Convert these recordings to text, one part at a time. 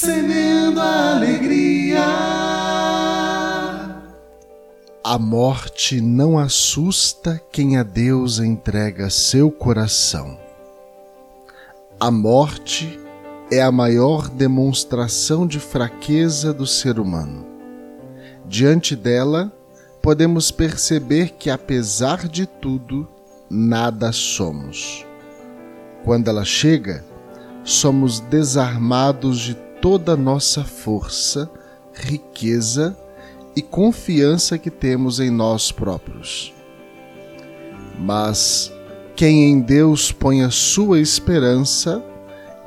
semeando a alegria. A morte não assusta quem a Deus entrega seu coração. A morte é a maior demonstração de fraqueza do ser humano. Diante dela, podemos perceber que, apesar de tudo, nada somos. Quando ela chega, somos desarmados de toda a nossa força, riqueza e confiança que temos em nós próprios. Mas quem em Deus põe a sua esperança,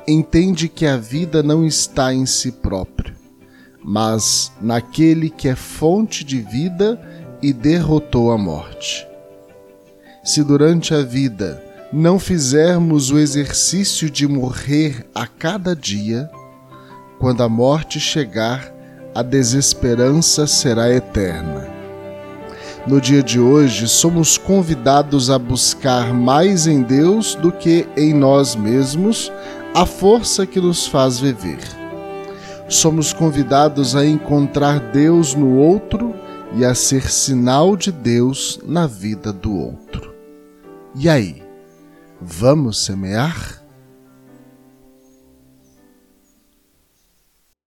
entende que a vida não está em si próprio, mas naquele que é fonte de vida e derrotou a morte. Se durante a vida não fizermos o exercício de morrer a cada dia, quando a morte chegar, a desesperança será eterna. No dia de hoje, somos convidados a buscar mais em Deus do que em nós mesmos a força que nos faz viver. Somos convidados a encontrar Deus no outro e a ser sinal de Deus na vida do outro. E aí, vamos semear?